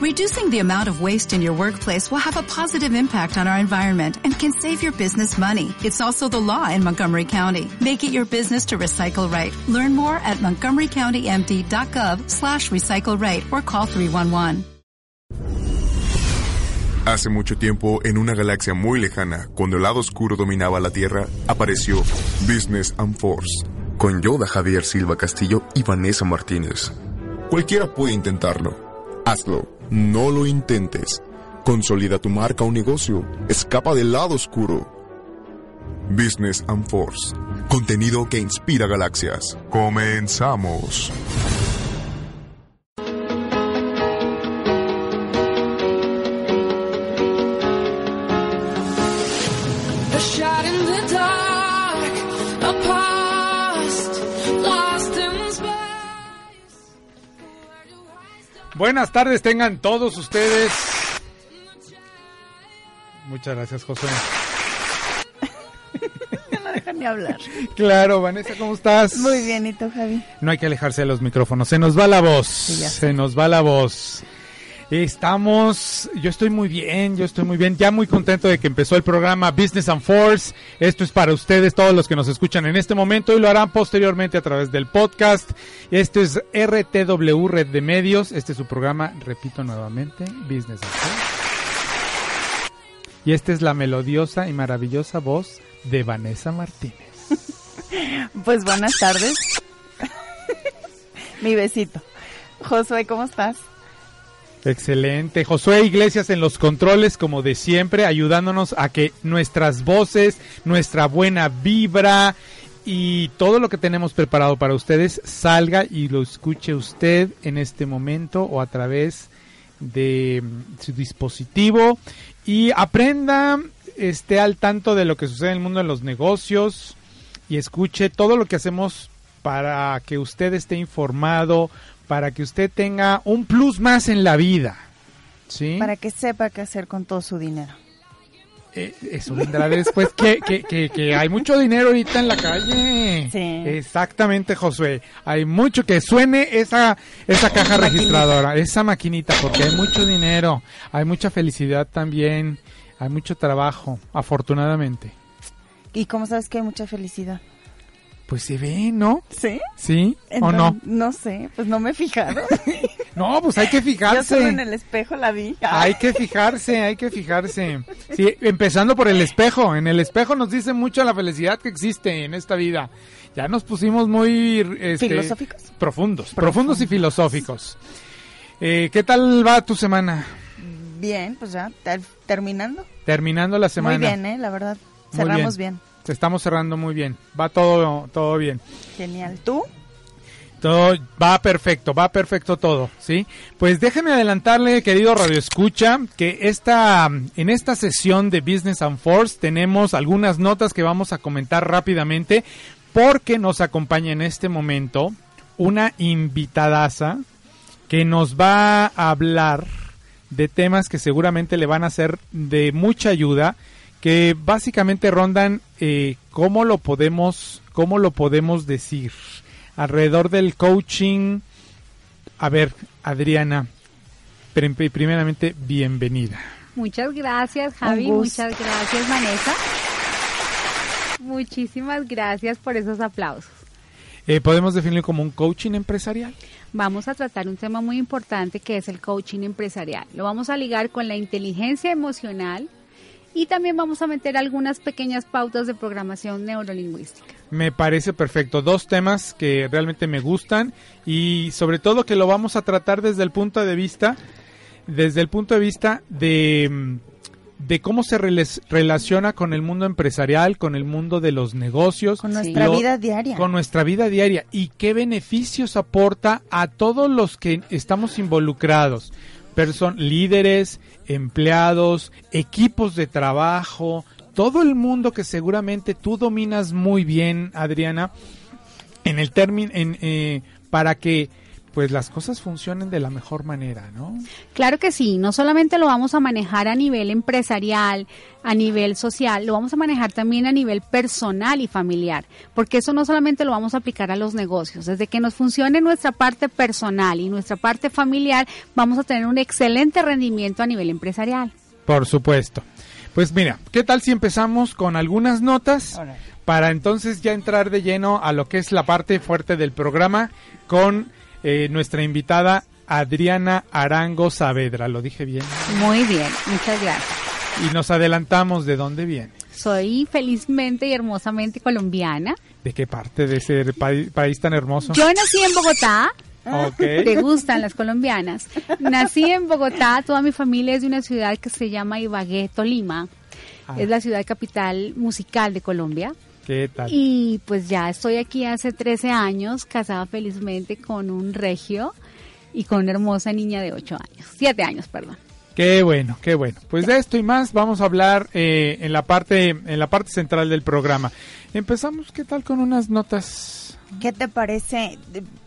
Reducing the amount of waste in your workplace will have a positive impact on our environment and can save your business money. It's also the law in Montgomery County. Make it your business to recycle right. Learn more at montgomerycountymd.gov slash recycle right or call 311. Hace mucho tiempo, en una galaxia muy lejana, cuando el lado oscuro dominaba la Tierra, apareció Business and Force, con Yoda Javier Silva Castillo y Vanessa Martínez. Cualquiera puede intentarlo. Hazlo. No lo intentes. Consolida tu marca o negocio. Escapa del lado oscuro. Business and Force. Contenido que inspira galaxias. Comenzamos. Buenas tardes tengan todos ustedes. Muchas gracias, José. No dejan ni hablar. Claro, Vanessa, ¿cómo estás? Muy bien, ¿y tú, Javi? No hay que alejarse de los micrófonos, se nos va la voz. se nos va la voz. Estamos, yo estoy muy bien, yo estoy muy bien, ya muy contento de que empezó el programa Business and Force. Esto es para ustedes, todos los que nos escuchan en este momento y lo harán posteriormente a través del podcast. Este es RTW Red de Medios, este es su programa, repito nuevamente, Business and Force. Y esta es la melodiosa y maravillosa voz de Vanessa Martínez. Pues buenas tardes. Mi besito. Josué, ¿cómo estás? Excelente. Josué Iglesias en los controles, como de siempre, ayudándonos a que nuestras voces, nuestra buena vibra y todo lo que tenemos preparado para ustedes salga y lo escuche usted en este momento o a través de mm, su dispositivo y aprenda, esté al tanto de lo que sucede en el mundo de los negocios y escuche todo lo que hacemos para que usted esté informado, para que usted tenga un plus más en la vida. ¿Sí? Para que sepa qué hacer con todo su dinero. Eh, eso vendrá después, que, que, que, que hay mucho dinero ahorita en la calle. Sí. Exactamente, Josué. Hay mucho que suene esa, esa caja Maquinita. registradora, esa maquinita, porque hay mucho dinero, hay mucha felicidad también, hay mucho trabajo, afortunadamente. ¿Y cómo sabes que hay mucha felicidad? Pues se ve, ¿no? ¿Sí? ¿Sí o no? No sé, pues no me he fijado. No, pues hay que Yo fijarse. solo en el espejo la vi. Hay que fijarse, hay que fijarse. Sí, empezando por el espejo. En el espejo nos dice mucho la felicidad que existe en esta vida. Ya nos pusimos muy este, ¿Filosóficos? Profundos, profundos y filosóficos. Eh, ¿Qué tal va tu semana? Bien, pues ya, ter- terminando. Terminando la semana. Muy bien, ¿eh? La verdad. Cerramos bien. Estamos cerrando muy bien. Va todo, todo bien. Genial. ¿Tú? Todo va perfecto, va perfecto todo, ¿sí? Pues déjeme adelantarle, querido Radio Escucha, que esta, en esta sesión de Business and Force tenemos algunas notas que vamos a comentar rápidamente porque nos acompaña en este momento una invitadaza que nos va a hablar de temas que seguramente le van a ser de mucha ayuda, que básicamente rondan eh, cómo lo podemos, cómo lo podemos decir alrededor del coaching. A ver, Adriana, prim- primeramente bienvenida. Muchas gracias, Javi. Muchas gracias, Vanessa. Muchísimas gracias por esos aplausos. Eh, ¿Podemos definirlo como un coaching empresarial? Vamos a tratar un tema muy importante que es el coaching empresarial. Lo vamos a ligar con la inteligencia emocional y también vamos a meter algunas pequeñas pautas de programación neurolingüística. Me parece perfecto. Dos temas que realmente me gustan y sobre todo que lo vamos a tratar desde el punto de vista, desde el punto de vista de, mm, de cómo se relaciona con el mundo empresarial, con el mundo de los negocios, Con nuestra lo- vida diaria. con nuestra vida diaria y qué beneficios aporta a todos los que estamos involucrados. Person líderes, empleados, equipos de trabajo, todo el mundo que seguramente tú dominas muy bien, Adriana, en el término, eh, para que pues las cosas funcionen de la mejor manera, ¿no? Claro que sí, no solamente lo vamos a manejar a nivel empresarial, a nivel social, lo vamos a manejar también a nivel personal y familiar, porque eso no solamente lo vamos a aplicar a los negocios, desde que nos funcione nuestra parte personal y nuestra parte familiar, vamos a tener un excelente rendimiento a nivel empresarial. Por supuesto. Pues mira, ¿qué tal si empezamos con algunas notas para entonces ya entrar de lleno a lo que es la parte fuerte del programa con eh, nuestra invitada Adriana Arango Saavedra? Lo dije bien. Muy bien, muchas gracias. Y nos adelantamos de dónde viene. Soy felizmente y hermosamente colombiana. ¿De qué parte de ese pa- país tan hermoso? Yo nací en Bogotá. Ok. ¿Te gustan las colombianas? Nací en Bogotá, toda mi familia es de una ciudad que se llama Ibagué, Tolima. Ah. Es la ciudad capital musical de Colombia. ¿Qué tal? Y pues ya estoy aquí hace 13 años, casada felizmente con un regio y con una hermosa niña de 8 años, 7 años, perdón. Qué bueno, qué bueno. Pues de esto y más vamos a hablar eh, en la parte en la parte central del programa. Empezamos, ¿qué tal con unas notas? ¿Qué te parece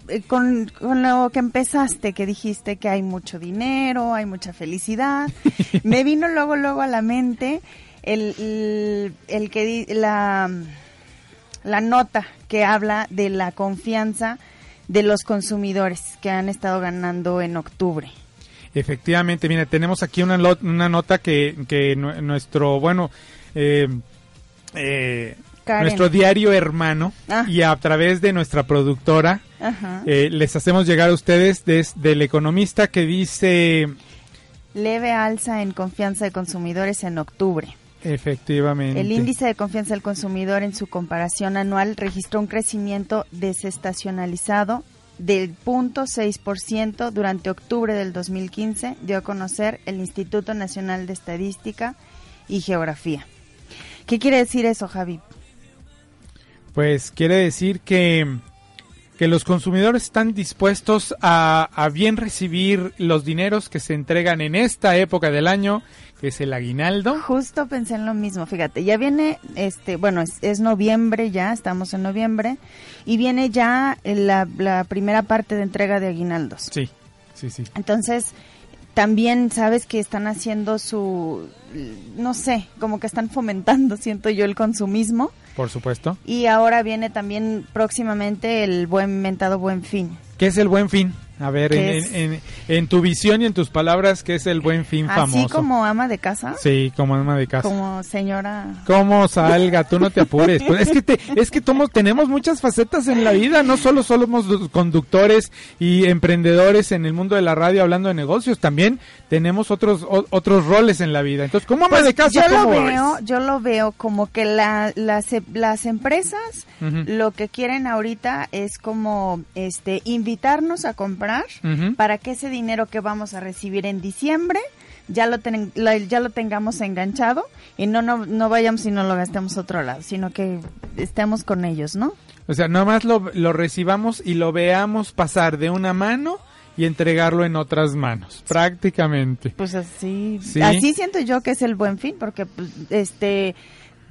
eh, con, con lo que empezaste, que dijiste que hay mucho dinero, hay mucha felicidad? Me vino luego, luego a la mente el, el, el que di- la, la nota que habla de la confianza de los consumidores que han estado ganando en octubre. Efectivamente, mira, tenemos aquí una, una nota que, que nu- nuestro, bueno, eh, eh, nuestro diario hermano Ah. y a través de nuestra productora eh, les hacemos llegar a ustedes des- del economista que dice, Leve alza en confianza de consumidores en octubre. Efectivamente, El índice de confianza del consumidor en su comparación anual registró un crecimiento desestacionalizado del 0.6% durante octubre del 2015, dio a conocer el Instituto Nacional de Estadística y Geografía. ¿Qué quiere decir eso, Javi? Pues quiere decir que, que los consumidores están dispuestos a, a bien recibir los dineros que se entregan en esta época del año, que es el aguinaldo. Justo pensé en lo mismo, fíjate, ya viene, este, bueno, es, es noviembre ya, estamos en noviembre, y viene ya la, la primera parte de entrega de aguinaldos. Sí, sí, sí. Entonces, también sabes que están haciendo su, no sé, como que están fomentando, siento yo, el consumismo. Por supuesto. Y ahora viene también próximamente el buen mentado buen fin. ¿Qué es el buen fin? A ver, ¿Qué en, en- en- en tu visión y en tus palabras, ¿qué es el buen fin Así famoso? como ama de casa, Sí, como alma de casa. como señora. ¿Cómo salga? Tú no te apures. Pues es que te, es que tomo- tenemos muchas facetas en la vida. No solo somos conductores y emprendedores en el mundo de la radio hablando de negocios. También tenemos otros o- otros roles en la vida. Entonces, ¿cómo ama de casa? Pues, Yo lo veo, yo lo veo como que la, las, las empresas lo que quieren ahorita es como este invitarnos a comprar Ujú. para que ese dinero que vamos a recibir en diciembre ya lo, ten- la- ya lo tengamos enganchado y no, no no vayamos y no lo gastemos otro lado, sino que estemos con ellos, ¿no? O sea, nomás lo, lo recibamos y lo veamos pasar de una mano y entregarlo en otras manos, prácticamente. Pues así, Sí. así siento yo que es el buen fin, porque pues, este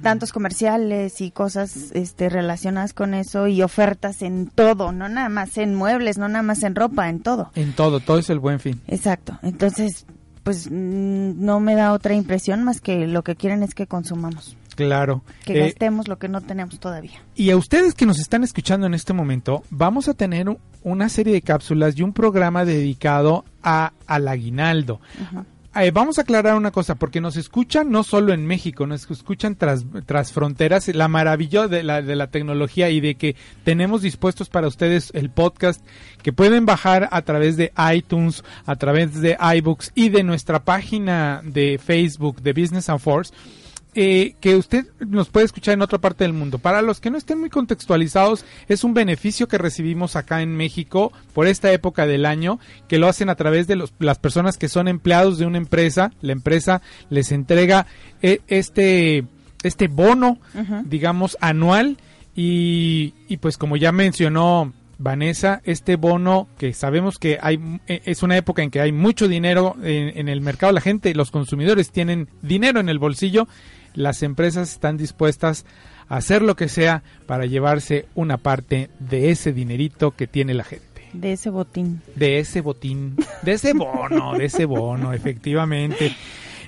tantos comerciales y cosas este relacionadas con eso y ofertas en todo, no nada más en muebles, no nada más en ropa, en todo. En todo, todo es el buen fin. Exacto. Entonces, pues mm, no me da otra impresión más que lo que quieren es que consumamos, Claro. que Eh, gastemos lo que no tenemos todavía. Y a ustedes que nos están escuchando en este momento, vamos a tener una serie de cápsulas y un programa dedicado a, al aguinaldo. Eh, vamos a aclarar una cosa, porque nos escuchan no solo en México, nos escuchan tras, tras fronteras, la maravilla de la, de la tecnología y de que tenemos dispuestos para ustedes el podcast que pueden bajar a través de iTunes, a través de iBooks y de nuestra página de Facebook de Business and Force eh, que usted nos puede escuchar en otra parte del mundo. Para los que no estén muy contextualizados, es un beneficio que recibimos acá en México por esta época del año, que lo hacen a través de los- las personas que son empleados de una empresa. La empresa les entrega eh, este, este bono, digamos, anual y, y pues como ya mencionó Vanessa, este bono que sabemos que hay eh, es una época en que hay mucho dinero en, en el mercado, la gente, los consumidores tienen dinero en el bolsillo, las empresas están dispuestas a hacer lo que sea para llevarse una parte de ese dinerito que tiene la gente. De ese botín. de ese botín, de ese bono, de ese bono, efectivamente.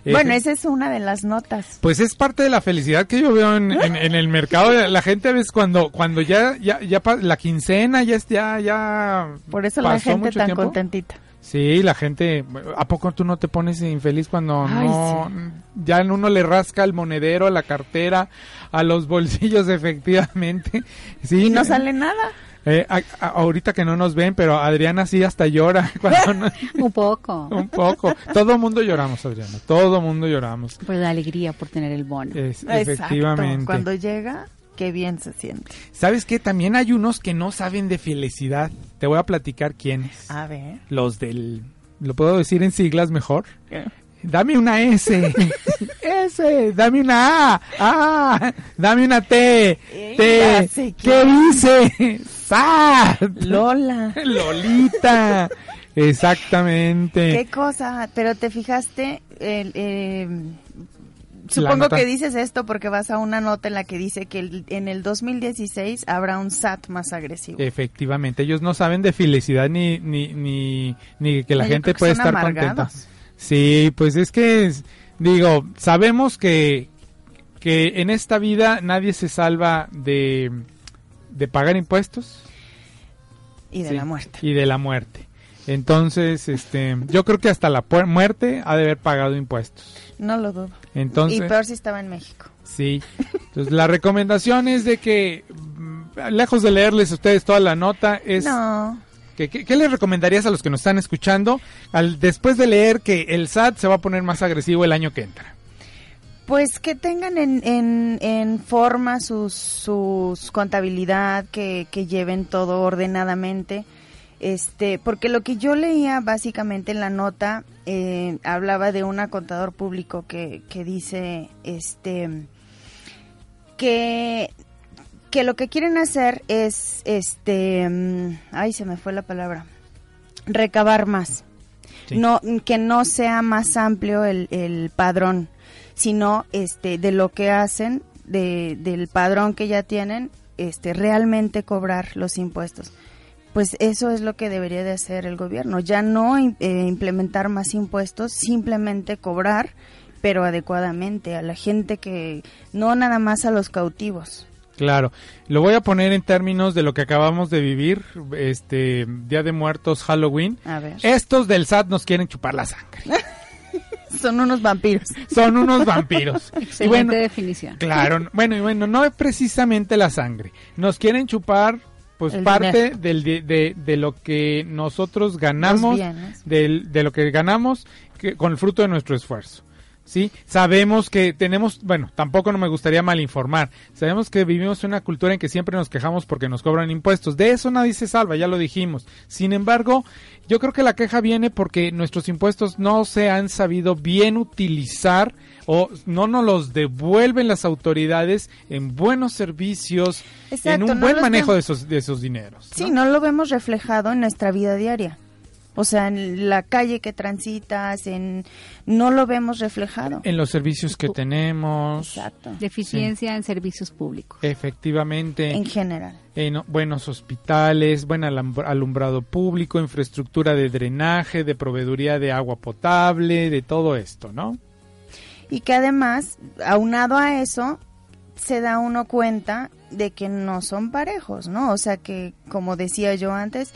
Eh, Bueno, esa es una de las notas. Pues es parte de la felicidad que yo veo en, en- en el mercado. La gente a veces cuando cuando ya ya ya la quincena ya es- ya ya Por eso la gente tan tiempo. contentita. Sí, la gente, ¿a poco tú no te pones infeliz cuando Ay, no, ya en uno le rasca el monedero, a la cartera, a los bolsillos efectivamente? Sí, Y no eh, sale nada. eh, a- a- ahorita que no nos ven, pero Adriana sí hasta llora cuando no- Un poco. un poco. Todo mundo lloramos, Adriana, todo mundo lloramos. Pues la alegría por tener el bono. Es- Exacto. efectivamente. Cuando llega, qué bien se siente. ¿Sabes qué? También hay unos que no saben de felicidad. Te voy a platicar quiénes. A ver. Los del... ¿Lo puedo decir en siglas mejor? Dame una S. S. Dame una A. A. Dame una T. T. ¿Qué quién. dice? SAT. Lola. Lolita. Exactamente. Qué cosa, pero te fijaste, el, eh, supongo que dices esto porque vas a una nota en la que dice que el- en el 2016 habrá un SAT más agresivo. Efectivamente, ellos no saben de felicidad ni ni ni, ni que la No, gente que puede estar contenta. amargados. Sí, pues es que digo, sabemos que que en esta vida nadie se salva de de pagar impuestos y de Sí, la muerte. y de la muerte. Entonces, este, yo creo que hasta la muerte ha de haber pagado impuestos. No lo dudo. Entonces, y peor si estaba en México. Sí. Entonces, la recomendación es de que, mm, lejos de leerles a ustedes toda la nota, es... No, que- ¿Qué les recomendarías a los que nos están escuchando al después de leer que el SAT se va a poner más agresivo el año que entra? pues que tengan en, en, en forma sus, sus contabilidad, que, que lleven todo ordenadamente. Este, porque lo que yo leía básicamente en la nota eh, hablaba de un contador público que, que dice este que que lo que quieren hacer es este mm, ay se me fue la palabra recabar más Sí. no que no sea más amplio el, el padrón sino este de lo que hacen de, del padrón que ya tienen este realmente cobrar los impuestos pues eso es lo que debería de hacer el gobierno ya no eh, implementar más impuestos simplemente cobrar pero adecuadamente a la gente que no nada más a los cautivos Claro, lo voy a poner en términos de lo que acabamos de vivir, este Día de Muertos, Halloween. a ver Estos del SAT nos quieren chupar la sangre. son unos vampiros Son unos vampiros. y Excelente bueno, definición. Claro, bueno, y bueno, no es precisamente la sangre. Nos quieren chupar, pues, El parte del, de, de lo que nosotros ganamos, del, de lo que ganamos que, con el fruto de nuestro esfuerzo. ¿Sí? Sabemos que tenemos, bueno, tampoco no me gustaría malinformar. Sabemos que vivimos en una cultura en que siempre nos quejamos porque nos cobran impuestos. De eso nadie se salva, ya lo dijimos. Sin embargo, yo creo que la queja viene porque nuestros impuestos no se han sabido bien utilizar o no nos los devuelven las autoridades en buenos servicios, en un no buen manejo de esos, de esos dineros. Sí, no lo vemos reflejado en nuestra vida diaria. O sea, en la calle que transitas, en no lo vemos reflejado. En los servicios que tenemos. Exacto. Deficiencia en servicios públicos. Efectivamente. En general. en buenos hospitales, buen alumbrado público, infraestructura de drenaje, de proveeduría de agua potable, de todo esto, ¿no? Y que además, aunado a eso, se da uno cuenta de que no son parejos, ¿no? O sea que, como decía yo antes,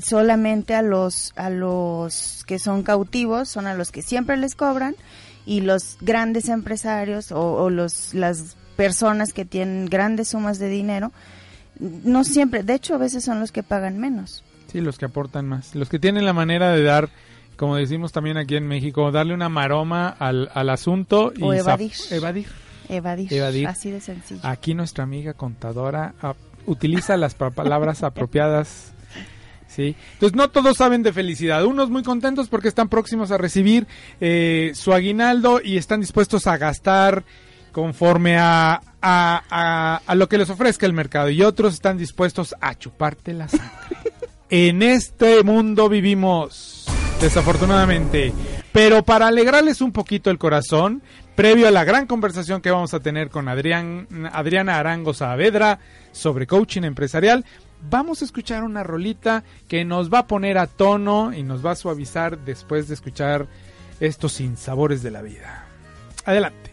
solamente a los a los que son cautivos son a los que siempre les cobran y los grandes empresarios o, o los las personas que tienen grandes sumas de dinero no siempre, de hecho a veces son los que pagan menos. Sí, los que aportan más. Los que tienen la manera de dar, como decimos también aquí en México, darle una maroma al, al asunto y O zaf- evadir. evadir. Evadir, Evadir. así de sencillo. Aquí nuestra amiga contadora ah, utiliza las pa- palabras apropiadas. Sí. Entonces no todos saben de felicidad. Unos muy contentos porque están próximos a recibir eh, su aguinaldo y están dispuestos a gastar conforme a, a, a- a lo que les ofrezca el mercado. Y otros están dispuestos a chuparte la sangre. En este mundo vivimos, desafortunadamente. Pero para alegrarles un poquito el corazón, previo a la gran conversación que vamos a tener con Adrián, Adriana Arango Saavedra sobre coaching empresarial, vamos a escuchar una rolita que nos va a poner a tono y nos va a suavizar después de escuchar estos sinsabores de la vida. Adelante.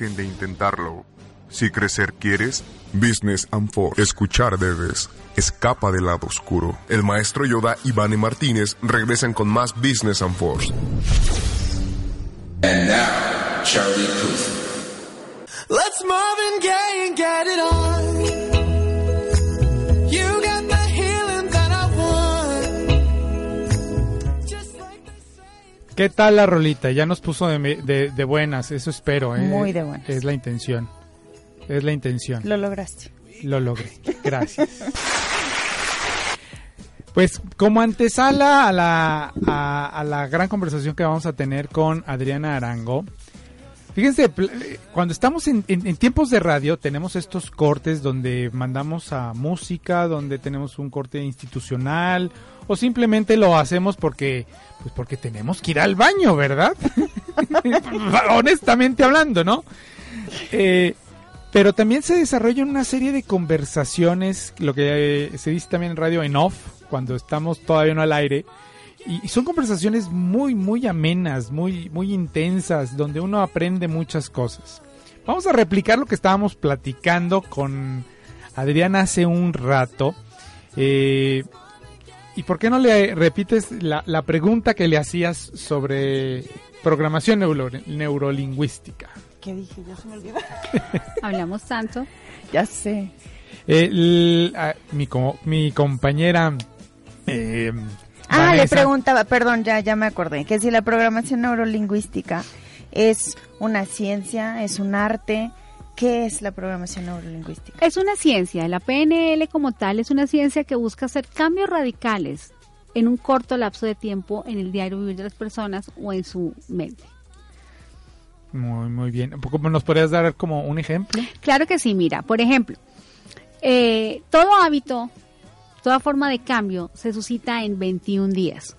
Dejen de intentarlo. Si crecer quieres, Business and Force. Escuchar debes. Escapa del lado oscuro. El maestro Yoda y Vane Martínez regresan con más Business and Force. And now, Charlie Puth. Let's Marvin Gaye and get it on. ¿Qué tal la rolita? Ya nos puso de, de- de buenas, eso espero. ¿eh? Muy de buenas. Es la intención. Es la intención. Lo lograste. Lo logré. Gracias. Pues como antesala a la, a, a la gran conversación que vamos a tener con Adriana Arango, fíjense, cuando estamos en, en- en tiempos de radio tenemos estos cortes donde mandamos a música, donde tenemos un corte institucional o simplemente lo hacemos porque pues porque tenemos que ir al baño, ¿verdad? Honestamente hablando, ¿no? Eh, pero también se desarrollan una serie de conversaciones, lo que eh, se dice también en radio en off, cuando estamos todavía no al aire. Y, son conversaciones muy, muy amenas, muy, muy intensas, donde uno aprende muchas cosas. Vamos a replicar lo que estábamos platicando con Adriana hace un rato. Eh, ¿Y por qué no le repites la, la pregunta que le hacías sobre programación neuro- neurolingüística? ¿Qué dije? Ya se me olvidó. Hablamos tanto. Ya sé. Eh, l- a- mi, co- mi compañera. eh, Ah, le preguntaba, perdón, ya, ya me acordé, que si la programación neurolingüística es una ciencia, es un arte, ¿qué es la programación neurolingüística? Es una ciencia, la PNL como tal es una ciencia que busca hacer cambios radicales en un corto lapso de tiempo en el diario vivir de las personas o en su mente. Muy, muy bien. ¿Cómo ¿Nos podrías dar como un ejemplo? Claro que sí, mira, por ejemplo, eh, todo hábito, toda forma de cambio se suscita en 21 días.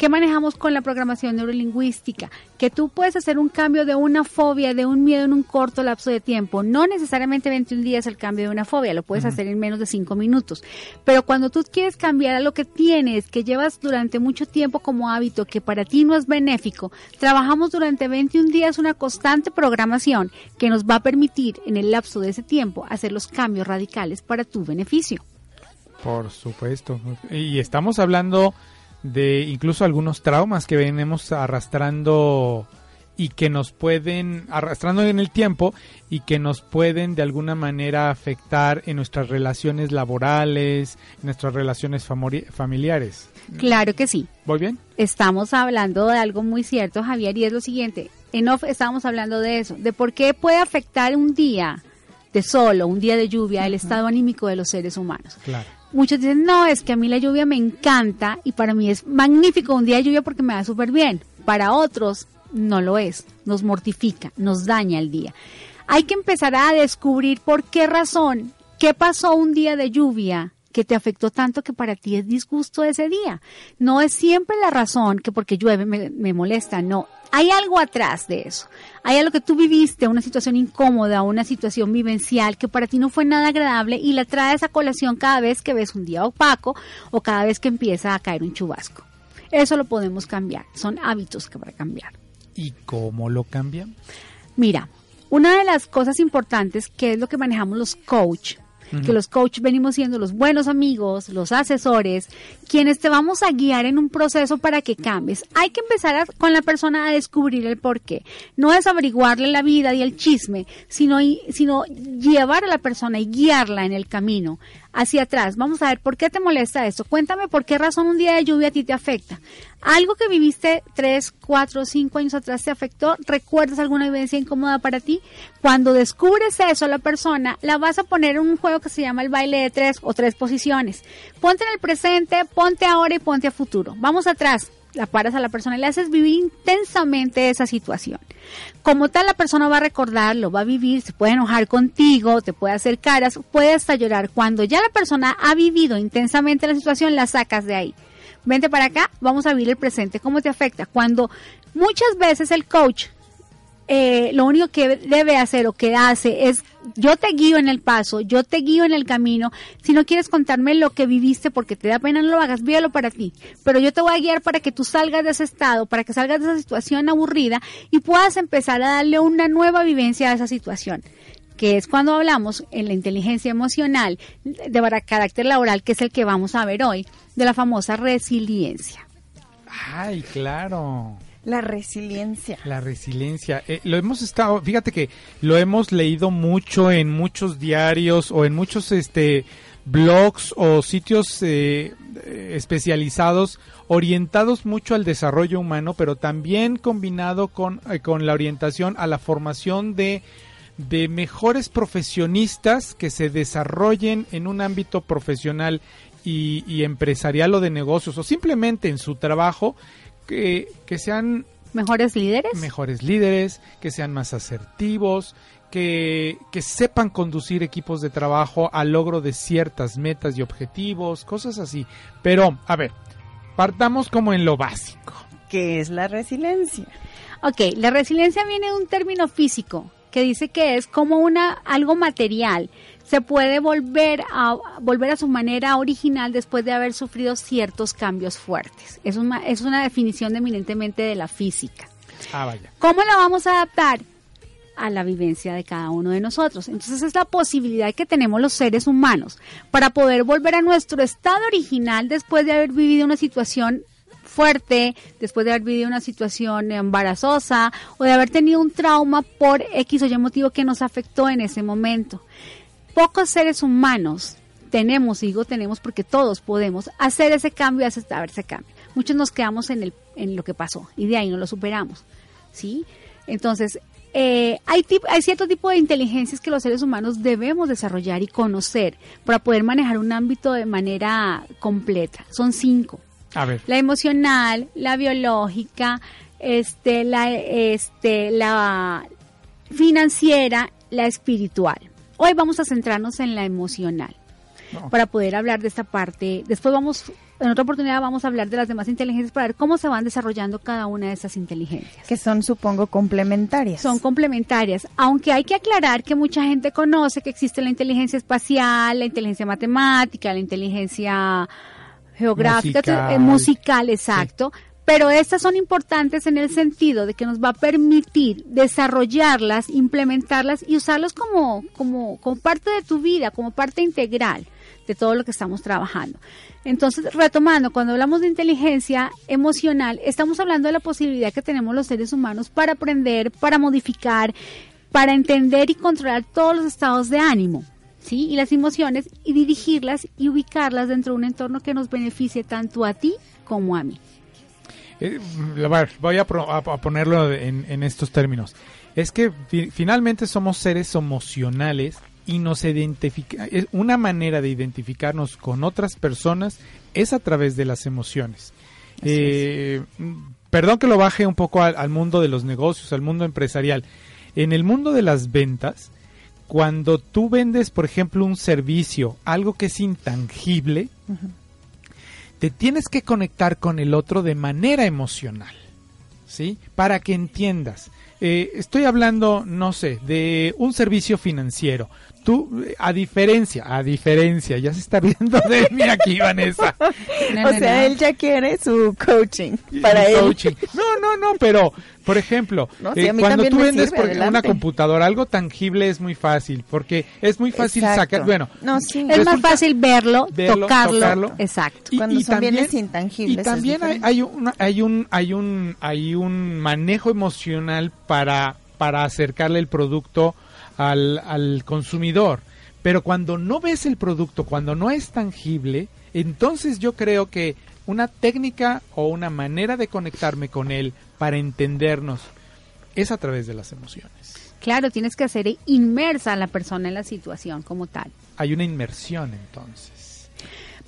¿Qué manejamos con la programación neurolingüística? Que tú puedes hacer un cambio de una fobia, de un miedo en un corto lapso de tiempo. No necesariamente 21 días el cambio de una fobia, lo puedes hacer en menos de 5 minutos. Pero cuando tú quieres cambiar a lo que tienes, que llevas durante mucho tiempo como hábito, que para ti no es benéfico, trabajamos durante 21 días una constante programación que nos va a permitir en el lapso de ese tiempo hacer los cambios radicales para tu beneficio. Por supuesto. Y estamos hablando de incluso algunos traumas que venimos arrastrando y que nos pueden arrastrando en el tiempo y que nos pueden de alguna manera afectar en nuestras relaciones laborales, en nuestras relaciones familiares. Claro que sí. ¿Voy bien? Estamos hablando de algo muy cierto, Javier, y es lo siguiente. En off estábamos hablando de eso, de por qué puede afectar un día de sol o un día de lluvia el estado anímico de los seres humanos. Claro. Muchos dicen, no, es que a mí la lluvia me encanta y para mí es magnífico un día de lluvia porque me va súper bien. Para otros no lo es, nos mortifica, nos daña el día. Hay que empezar a descubrir por qué razón, qué pasó un día de lluvia que te afectó tanto que para ti es disgusto ese día. No es siempre la razón que porque llueve me, me molesta, no. Hay algo atrás de eso. Hay algo que tú viviste, una situación incómoda, una situación vivencial que para ti no fue nada agradable y la traes a colación cada vez que ves un día opaco o cada vez que empieza a caer un chubasco. Eso lo podemos cambiar. Son hábitos que para cambiar. ¿Y cómo lo cambian? Mira, una de las cosas importantes que es lo que manejamos los coach, que los coach venimos siendo los buenos amigos, los asesores, quienes te vamos a guiar en un proceso para que cambies. Hay que empezar a- con la persona a descubrir el por qué. No es averiguarle la vida y el chisme, sino, sino llevar a la persona y guiarla en el camino hacia atrás. Vamos a ver por qué te molesta esto. Cuéntame por qué razón un día de lluvia a ti te afecta. Algo que viviste tres, cuatro, cinco años atrás te afectó. ¿Recuerdas alguna vivencia incómoda para ti? Cuando descubres eso, la persona la vas a poner en un juego que se llama el baile de tres o tres posiciones. Ponte en el presente, ponte ahora y ponte a futuro. Vamos atrás. La paras a la persona y le haces vivir intensamente esa situación. Como tal, la persona va a recordarlo, va a vivir, se puede enojar contigo, te puede hacer caras, puede hasta llorar. Cuando ya la persona ha vivido intensamente la situación, la sacas de ahí. Vente para acá, vamos a vivir el presente. ¿Cómo te afecta? Cuando muchas veces el coach eh, lo único que debe hacer o que hace es yo te guío en el paso, yo te guío en el camino. Si no quieres contarme lo que viviste porque te da pena, no lo hagas, vívelo para ti. Pero yo te voy a guiar para que tú salgas de ese estado, para que salgas de esa situación aburrida y puedas empezar a darle una nueva vivencia a esa situación que es cuando hablamos en la inteligencia emocional de carácter laboral, que es el que vamos a ver hoy, de la famosa resiliencia. Ay, claro. La resiliencia. La resiliencia. Eh, lo hemos estado, fíjate que lo hemos leído mucho en muchos diarios o en muchos este blogs o sitios eh, especializados orientados mucho al desarrollo humano, pero también combinado con, eh, con la orientación a la formación de de mejores profesionistas que se desarrollen en un ámbito profesional y empresarial o de negocios o simplemente en su trabajo que, que sean ¿Mejores líderes? mejores líderes, que sean más asertivos, que, que sepan conducir equipos de trabajo al logro de ciertas metas y objetivos, cosas así. Pero, a ver, partamos como en lo básico. ¿Qué es la resiliencia? Ok, la resiliencia viene de un término físico que dice que es como una algo material. Se puede volver a volver a su manera original después de haber sufrido ciertos cambios fuertes. Es una, es una definición eminentemente de la física. Ah, vaya. ¿Cómo la vamos a adaptar? A la vivencia de cada uno de nosotros. Entonces es la posibilidad que tenemos los seres humanos para poder volver a nuestro estado original después de haber vivido una situación fuerte, después de haber vivido una situación embarazosa o de haber tenido un trauma por X o Y motivo que nos afectó en ese momento. Pocos seres humanos tenemos, digo tenemos porque todos podemos hacer ese cambio, hacer ese cambio. Muchos nos quedamos en, el, en lo que pasó y de ahí no lo superamos. ¿sí? Entonces, eh, hay, tip- hay cierto tipo de inteligencias que los seres humanos debemos desarrollar y conocer para poder manejar un ámbito de manera completa. Son cinco. A ver. La emocional, la biológica, este, la, este, la financiera, la espiritual. Hoy vamos a centrarnos en la emocional No. para poder hablar de esta parte. Después vamos, en otra oportunidad vamos a hablar de las demás inteligencias para ver cómo se van desarrollando cada una de esas inteligencias. Que son, supongo, complementarias. Son complementarias, aunque hay que aclarar que mucha gente conoce que existe la inteligencia espacial, la inteligencia matemática, la inteligencia geográfica, Musical. eh, musical, exacto. Pero estas son importantes en el sentido de que nos va a permitir desarrollarlas, implementarlas y usarlas como, como, como parte de tu vida, como parte integral. de todo lo que estamos trabajando. Entonces, retomando, cuando hablamos de inteligencia emocional, estamos hablando de la posibilidad que tenemos los seres humanos para aprender, para modificar, para entender y controlar todos los estados de ánimo. ¿Sí? Y las emociones y dirigirlas y ubicarlas dentro de un entorno que nos beneficie tanto a ti como a mí. Eh, voy a, pro- a- a ponerlo en, en estos términos. Es que fi- finalmente somos seres emocionales y nos identifica una manera de identificarnos con otras personas es a través de las emociones. Eh, perdón que lo baje un poco al, al mundo de los negocios, al mundo empresarial. En el mundo de las ventas, cuando tú vendes, por ejemplo, un servicio, algo que es intangible, te tienes que conectar con el otro de manera emocional, ¿sí? Para que entiendas. Eh, estoy hablando, no sé, de un servicio financiero. Tú, a diferencia, a diferencia, ya se está viendo de mí aquí, Vanessa. No, o no, sea, no. él ya quiere su coaching para Y él. coaching. No, no, no, pero, por ejemplo, sí, eh, cuando también tú vendes sirve, por adelante. una computadora, algo tangible es muy fácil, porque es muy fácil Exacto. sacar, bueno, No, sí. Es más fácil verlo, verlo, tocarlo, tocarlo. Exacto. Cuando son bienes intangibles, Y también hay, hay, una- hay un hay un hay un manejo emocional para para acercarle el producto al, al consumidor. Pero cuando no ves el producto, cuando no es tangible, entonces yo creo que una técnica o una manera de conectarme con él para entendernos es a través de las emociones. Claro, tienes que hacer inmersa a la persona en la situación como tal. Hay una inmersión entonces.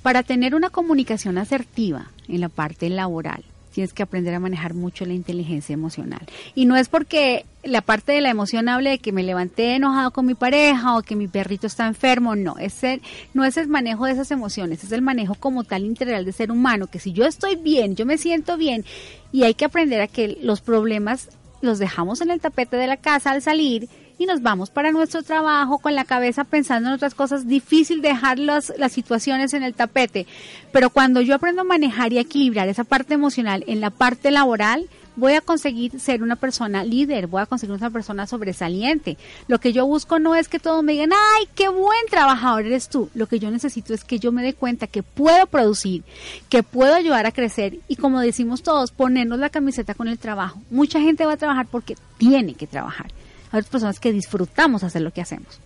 Para tener una comunicación asertiva en la parte laboral, tienes que aprender a manejar mucho la inteligencia emocional. Y no es porque la parte de la emoción hable de que me levanté enojado con mi pareja o que mi perrito está enfermo, no, es el, no es el manejo de esas emociones, es el manejo como tal integral de ser humano, que si yo estoy bien, yo me siento bien y hay que aprender a que los problemas los dejamos en el tapete de la casa al salir y nos vamos para nuestro trabajo con la cabeza pensando en otras cosas. Difícil dejar las, las situaciones en el tapete, pero cuando yo aprendo a manejar y equilibrar esa parte emocional en la parte laboral, voy a conseguir ser una persona líder, voy a conseguir una persona sobresaliente. Lo que yo busco no es que todos me digan, ay, qué buen trabajador eres tú. Lo que yo necesito es que yo me dé cuenta que puedo producir, que puedo ayudar a crecer y como decimos todos, ponernos la camiseta con el trabajo. Mucha gente va a trabajar porque tiene que trabajar. Hay otras personas que disfrutamos hacer lo que hacemos.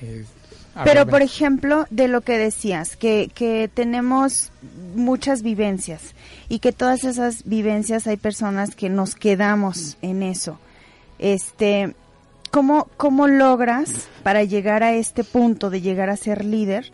Eh, Pero, por ejemplo, de lo que decías, que, que tenemos muchas vivencias y que todas esas vivencias hay personas que nos quedamos en eso. Este, ¿cómo, cómo logras para llegar a este punto de llegar a ser líder?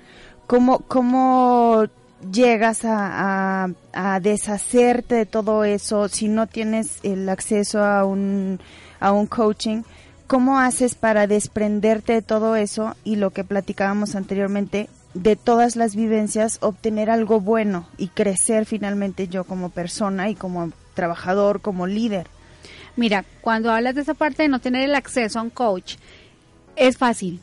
¿Cómo, cómo llegas a, a, a deshacerte de todo eso si no tienes el acceso a un, a un coaching? ¿Cómo haces para desprenderte de todo eso y lo que platicábamos anteriormente, de todas las vivencias, obtener algo bueno y crecer finalmente yo como persona y como trabajador, como líder? Mira, cuando hablas de esa parte de no tener el acceso a un coach, es fácil.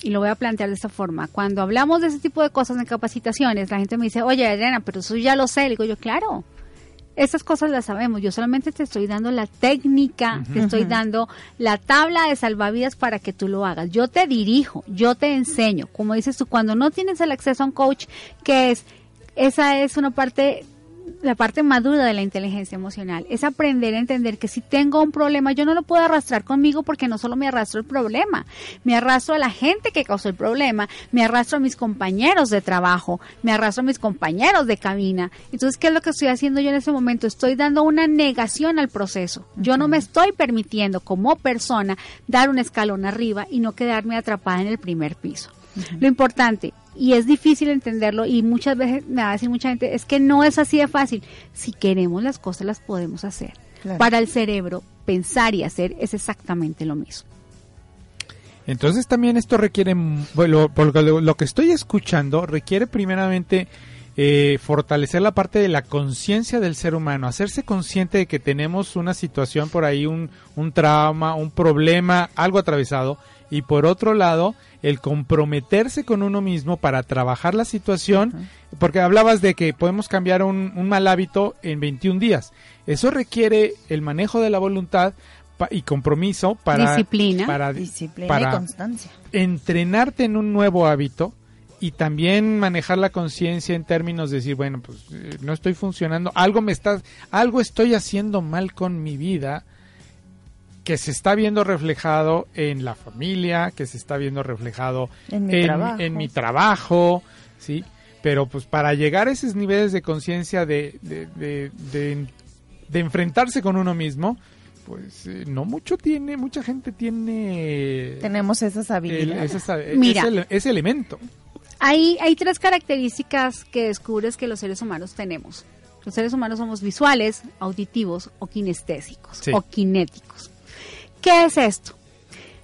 Y lo voy a plantear de esta forma. Cuando hablamos de ese tipo de cosas en capacitaciones, la gente me dice, oye, Adriana, pero eso ya lo sé. Le digo yo, claro, estas cosas las sabemos. Yo solamente te estoy dando la técnica, te estoy dando la tabla de salvavidas para que tú lo hagas. Yo te dirijo, yo te enseño. Como dices tú, cuando no tienes el acceso a un coach, que es, esa es una parte la parte madura de la inteligencia emocional es aprender a entender que si tengo un problema yo no lo puedo arrastrar conmigo porque no solo me arrastro el problema, me arrastro a la gente que causó el problema, me arrastro a mis compañeros de trabajo, me arrastro a mis compañeros de cabina. Entonces, ¿qué es lo que estoy haciendo yo en ese momento? Estoy dando una negación al proceso. Yo no me estoy permitiendo como persona dar un escalón arriba y no quedarme atrapada en el primer piso. Lo importante, y es difícil entenderlo, y muchas veces me va a decir mucha gente, es que no es así de fácil. Si queremos las cosas, las podemos hacer. Claro. Para el cerebro, pensar y hacer es exactamente lo mismo. Entonces también esto requiere, bueno, por lo, lo- lo que estoy escuchando, requiere primeramente eh, fortalecer la parte de la conciencia del ser humano, hacerse consciente de que tenemos una situación por ahí, un, un trauma, un problema, algo atravesado, y por otro lado, el comprometerse con uno mismo para trabajar la situación, porque hablabas de que podemos cambiar un, un mal hábito en 21 días. Eso requiere el manejo de la voluntad y compromiso para Disciplina. para, Disciplina para y constancia. entrenarte en un nuevo hábito y también manejar la conciencia en términos de decir, bueno, pues eh, no estoy funcionando, algo me está, algo estoy haciendo mal con mi vida que se está viendo reflejado en la familia, que se está viendo reflejado En mi trabajo. en mi trabajo, ¿sí? Pero pues para llegar a esos niveles de conciencia de, de, de, de- de enfrentarse con uno mismo, pues eh, no mucho tiene, mucha gente tiene Tenemos esas el- habilidades. ese, Mira. ese- ese elemento. Hay, hay tres características que descubres que los seres humanos tenemos. Los seres humanos somos visuales, auditivos o kinestésicos Sí. o kinéticos. ¿Qué es esto?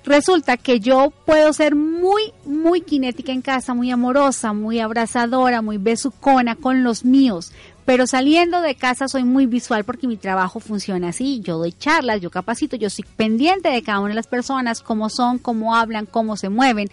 Resulta que yo puedo ser muy, muy kinética en casa, muy amorosa, muy abrazadora, muy besucona con los míos, pero saliendo de casa soy muy visual porque mi trabajo funciona así. Yo doy charlas, yo capacito, yo soy pendiente de cada una de las personas, cómo son, cómo hablan, cómo se mueven.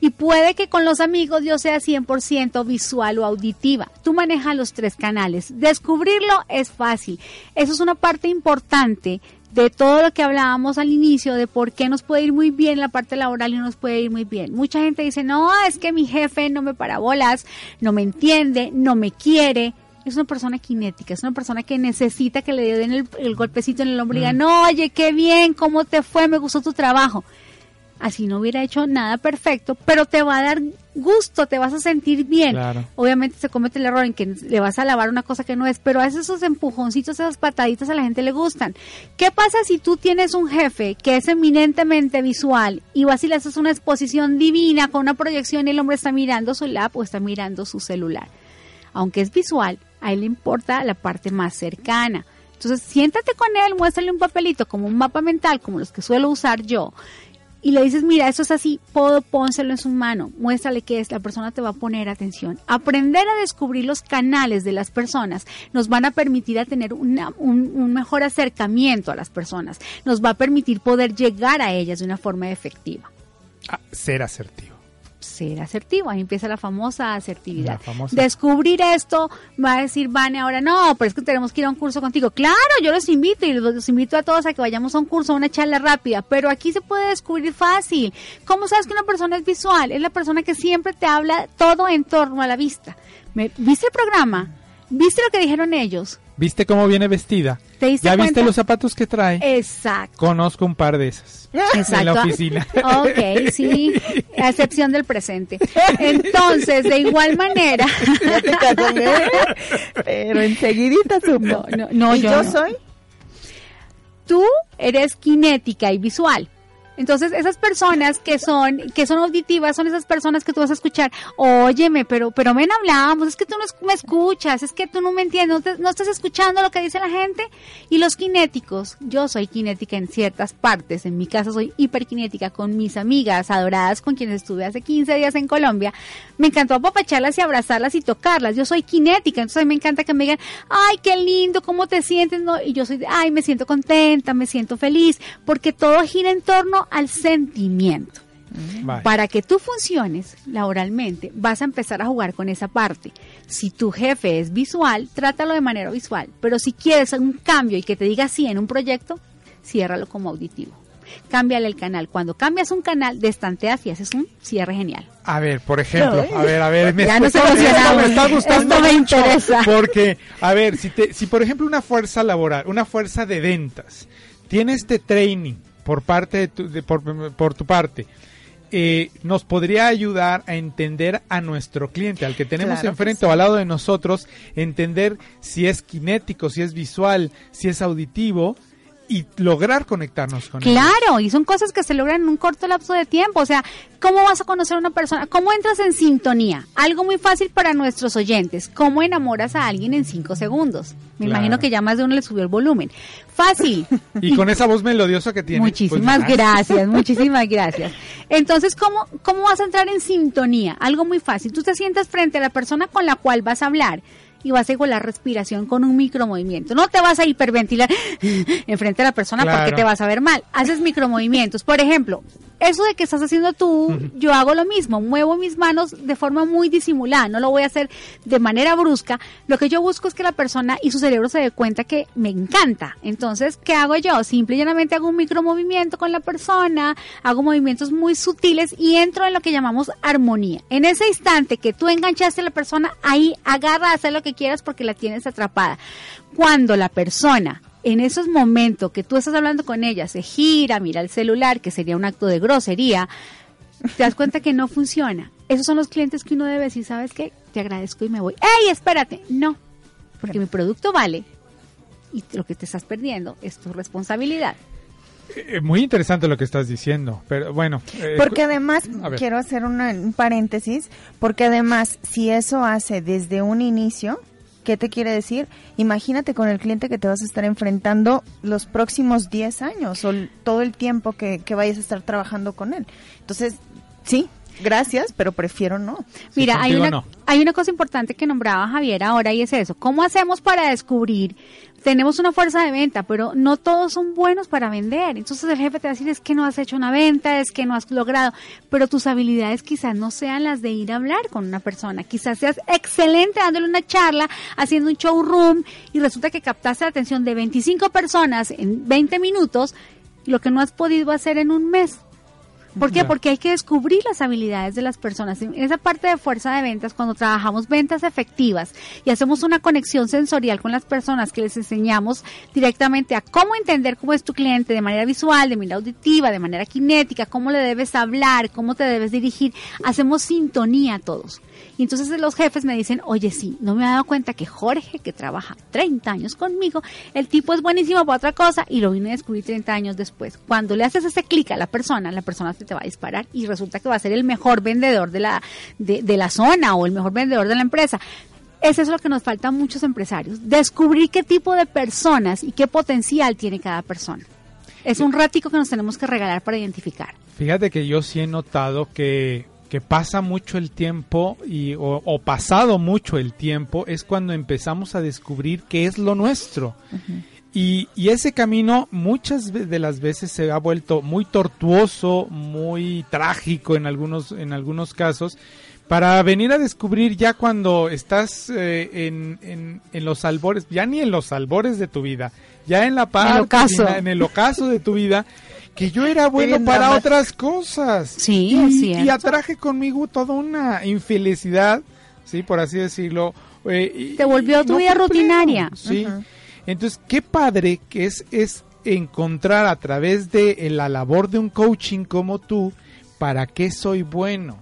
Y puede que con los amigos yo sea 100% visual o auditiva. Tú manejas los tres canales. Descubrirlo es fácil. Eso es una parte importante de todo lo que hablábamos al inicio, de por qué nos puede ir muy bien en la parte laboral y no nos puede ir muy bien. Mucha gente dice, no, es que mi jefe no me para bolas, no me entiende, no me quiere. Es una persona kinética, es una persona que necesita que le den el, el golpecito en el hombro y diga, no, oye, qué bien, cómo te fue, me gustó tu trabajo. Así no hubiera hecho nada perfecto, pero te va a dar gusto, te vas a sentir bien. Claro. Obviamente se comete el error en que le vas a lavar una cosa que no es, pero a veces esos empujoncitos, esas pataditas a la gente le gustan. ¿Qué pasa si tú tienes un jefe que es eminentemente visual y vas y le haces una exposición divina con una proyección y el hombre está mirando su lap o está mirando su celular? Aunque es visual, a él le importa la parte más cercana. Entonces, siéntate con él, muéstrale un papelito como un mapa mental, como los que suelo usar yo, y le dices, mira, eso es así, puedo pónselo en su mano, muéstrale qué es, la persona te va a poner atención. Aprender a descubrir los canales de las personas nos van a permitir a tener una- un, un mejor acercamiento a las personas, nos va a permitir poder llegar a ellas de una forma efectiva. Ah, ser asertivo. Ser asertivo, ahí empieza la famosa asertividad. La famosa. Descubrir esto, va a decir Vane ahora, no, pero es que tenemos que ir a un curso contigo. Claro, yo los invito y los, los invito a todos a que vayamos a un curso, a una charla rápida, pero aquí se puede descubrir fácil. ¿Cómo sabes que una persona es visual? Es la persona que siempre te habla todo en torno a la vista. Me- ¿Viste el programa? ¿Viste lo que dijeron ellos? ¿Viste cómo viene vestida? ¿Te diste ¿Ya viste los zapatos que trae? Exacto. Conozco un par de esas. Exacto. En la oficina. Ok, sí, a excepción del presente. Entonces, de igual manera, Ya te casé, pero enseguidita supo. No, no, no, ¿Y yo yo no. soy? tú eres kinética y visual. Entonces, esas personas que son, que son auditivas son esas personas que tú vas a escuchar, óyeme, pero, pero ven, hablamos, es que tú no me escuchas, es que tú no me entiendes, no, te- no estás escuchando lo que dice la gente. Y los kinéticos, yo soy kinética en ciertas partes, en mi caso soy hiperkinética con mis amigas adoradas con quienes estuve hace 15 días en Colombia. Me encantó apapacharlas y abrazarlas y tocarlas. Yo soy kinética, entonces a mí me encanta que me digan, ay, qué lindo, cómo te sientes, ¿no? Y yo soy, ay, me siento contenta, me siento feliz, porque todo gira en torno al sentimiento. Vale. Para que tú funciones laboralmente, vas a empezar a jugar con esa parte. Si tu jefe es visual, trátalo de manera visual. Pero si quieres un cambio y que te diga sí en un proyecto, ciérralo como auditivo. Cámbiale el canal. Cuando cambias un canal, destanteas y haces un cierre genial. A ver, por ejemplo, a ver, a ver, me, Ya nos emocionamos. me está gustando Esto me mucho, interesa. porque, a ver, si, te, si por ejemplo una fuerza laboral, una fuerza de ventas, tiene este training por parte de tu, de- por, por tu parte, eh, nos podría ayudar a entender a nuestro cliente, al que tenemos Claro que enfrente sí. o al lado de nosotros, entender si es kinético, si es visual, si es auditivo y lograr conectarnos con él. Claro, y son cosas que se logran en un corto lapso de tiempo. O sea, ¿cómo vas a conocer a una persona? ¿Cómo entras en sintonía? Algo muy fácil para nuestros oyentes. ¿Cómo enamoras a alguien en cinco segundos? Me Claro. imagino que ya más de uno le subió el volumen. Fácil. Y con esa voz melodiosa que tiene. Muchísimas pues, gracias, muchísimas gracias. Entonces, ¿cómo, ¿cómo vas a entrar en sintonía? Algo muy fácil. Tú te sientas frente a la persona con la cual vas a hablar y vas a igualar respiración con un micromovimiento. No te vas a hiperventilar enfrente a la persona Claro. porque te vas a ver mal. Haces micromovimientos. Por ejemplo, eso de que estás haciendo tú, yo hago lo mismo, muevo mis manos de forma muy disimulada, no lo voy a hacer de manera brusca. Lo que yo busco es que la persona y su cerebro se dé cuenta que me encanta. Entonces, ¿qué hago yo? Simple y llanamente hago un micromovimiento con la persona, hago movimientos muy sutiles y entro en lo que llamamos armonía. En ese instante que tú enganchaste a la persona, ahí agarra hacer lo que quieras porque la tienes atrapada. Cuando la persona en esos momentos que tú estás hablando con ella, se gira, mira el celular, que sería un acto de grosería, te das cuenta que no funciona. Esos son los clientes que uno debe decir, ¿sabes qué? Te agradezco y me voy. ¡Ey, espérate! No, porque mi producto vale y lo que te estás perdiendo es tu responsabilidad. Eh, muy interesante lo que estás diciendo, pero bueno. eh, Porque además, quiero hacer una- un paréntesis, porque además, si eso hace desde un inicio, ¿qué te quiere decir? Imagínate con el cliente que te vas a estar enfrentando los próximos 10 años o todo el tiempo que, que vayas a estar trabajando con él. Entonces, sí, gracias, pero prefiero no. Mira, hay una, no. hay una cosa importante que nombraba Javier ahora y es eso. ¿Cómo hacemos para descubrir? Tenemos una fuerza de venta, pero no todos son buenos para vender. Entonces el jefe te va a decir, es que no has hecho una venta, es que no has logrado, pero tus habilidades quizás no sean las de ir a hablar con una persona. Quizás seas excelente dándole una charla, haciendo un showroom y resulta que captaste la atención de 25 personas en 20 minutos, lo que no has podido hacer en un mes. ¿Por qué? Porque hay que descubrir las habilidades de las personas. En esa parte de fuerza de ventas, cuando trabajamos ventas efectivas y hacemos una conexión sensorial con las personas que les enseñamos directamente a cómo entender cómo es tu cliente de manera visual, de manera auditiva, de manera cinética, cómo le debes hablar, cómo te debes dirigir, hacemos sintonía todos. Y entonces los jefes me dicen, oye, sí, no me he dado cuenta que Jorge, que trabaja 30 años conmigo, el tipo es buenísimo para otra cosa y lo vine a descubrir 30 años después. Cuando le haces ese clic a la persona, la persona se te va a disparar y resulta que va a ser el mejor vendedor de la, de, de la zona o el mejor vendedor de la empresa. Eso es lo que nos falta a muchos empresarios, descubrir qué tipo de personas y qué potencial tiene cada persona. Es un ratico que nos tenemos que regalar para identificar. Fíjate que yo sí he notado que, que pasa mucho el tiempo y, o, o pasado mucho el tiempo es cuando empezamos a descubrir qué es lo nuestro. Y, y ese camino muchas de las veces se ha vuelto muy tortuoso, muy trágico en algunos, en algunos casos, para venir a descubrir ya cuando estás eh, en, en, en los albores, ya ni en los albores de tu vida, ya en la parte final, en el ocaso de tu vida, que yo era bueno para otras cosas. Sí, y, es y atraje conmigo toda una infelicidad, sí, por así decirlo. eh, Te volvió tu vida rutinaria. Sí. Entonces, qué padre que es, es encontrar a través de la labor de un coaching como tú, para qué soy bueno,